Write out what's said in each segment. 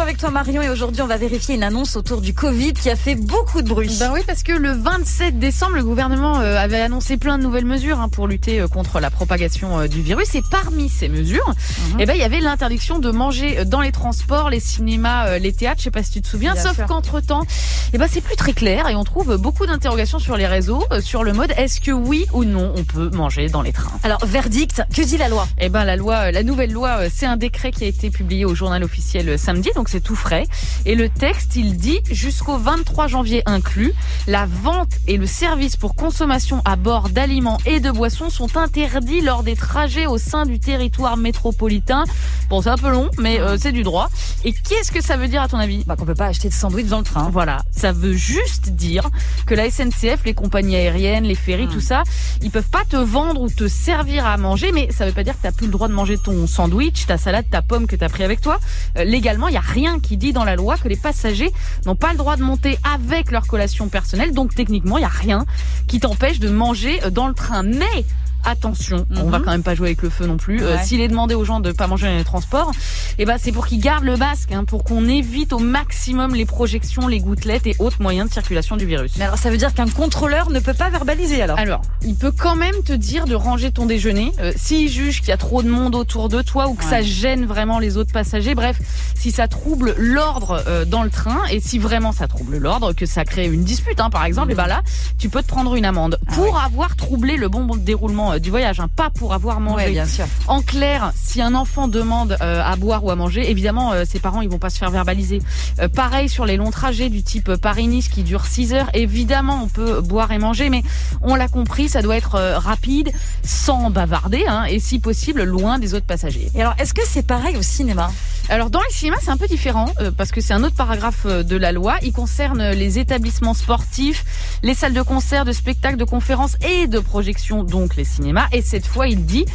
avec toi Marion et aujourd'hui on va vérifier une annonce autour du Covid qui a fait beaucoup de bruit. Ben oui, parce que le 27 décembre, le gouvernement euh, avait annoncé plein de nouvelles mesures hein, pour lutter euh, contre la propagation euh, du virus. Et parmi ces mesures, eh ben, il y avait l'interdiction de manger dans les transports, les cinémas, les théâtres, je sais pas si tu te souviens. Bien Sauf qu'entre-temps, eh ben, c'est plus très clair et on trouve beaucoup d'interrogations sur les réseaux sur le mode est-ce que oui ou non on peut manger dans les trains? Alors verdict, que dit la loi? Eh ben la loi, la nouvelle loi, c'est un décret qui a été publié au journal officiel euh, donc c'est tout frais. Et le texte, il dit jusqu'au 23 janvier inclus, la vente et le service pour consommation à bord d'aliments et de boissons sont interdits lors des trajets au sein du territoire métropolitain. Bon, c'est un peu long, mais euh, c'est du droit. Et qu'est-ce que ça veut dire à ton avis? Bah qu'on peut pas acheter de sandwich dans le train. voilà, ça veut juste dire que la SNCF, les compagnies aériennes, les ferries, tout ça, ils peuvent pas te vendre ou te servir à manger, mais ça veut pas dire que t'as plus le droit de manger ton sandwich, ta salade, ta pomme que t'as pris avec toi. Euh, légalement, il y a rien qui dit dans la loi que les passagers n'ont pas le droit de monter avec leur collation personnelle, donc techniquement, il y a rien qui t'empêche de manger euh, dans le train. Mais Attention, on Mhm. va quand même pas jouer avec le feu non plus. Euh, Ouais. S'il est demandé aux gens de pas manger dans les transports, eh ben c'est pour qu'ils gardent le masque, hein, pour qu'on évite au maximum les projections, les gouttelettes et autres moyens de circulation du virus. Mais alors ça veut dire qu'un contrôleur ne peut pas verbaliser alors? Alors, il peut quand même te dire de ranger ton déjeuner euh, s'il juge qu'il y a trop de monde autour de toi ou que Ouais. ça gêne vraiment les autres passagers. Bref, si ça trouble l'ordre euh, dans le train et si vraiment ça trouble l'ordre, que ça crée une dispute, hein, par exemple, et ben là, tu peux te prendre une amende Ah pour avoir troublé le bon déroulement euh, du voyage, hein, pas pour avoir mangé. Ouais, bien sûr. En clair, si un enfant demande euh, à boire ou à manger, évidemment, euh, ses parents ils vont pas se faire verbaliser. Euh, pareil sur les longs trajets du type Paris-Nice qui durent 6 heures. Évidemment, on peut boire et manger, mais on l'a compris, ça doit être euh, rapide, sans bavarder, hein, et si possible loin des autres passagers. Et alors est-ce que c'est pareil au cinéma? Alors dans les cinémas, c'est un peu différent euh, parce que c'est un autre paragraphe euh, de la loi. Il concerne les établissements sportifs, les salles de concert, de spectacles, de conférences et de projections, donc les cinémas. Et cette fois, il dit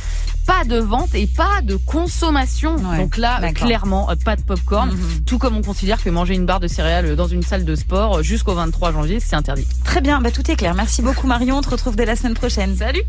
pas de vente et pas de consommation. Ouais, donc là, euh, clairement, euh, pas de popcorn. Mhm. Tout comme on considère que manger une barre de céréales dans une salle de sport euh, jusqu'au 23 janvier, c'est interdit. Très bien, bah tout est clair. Merci beaucoup Marion, on te retrouve dès la semaine prochaine. Salut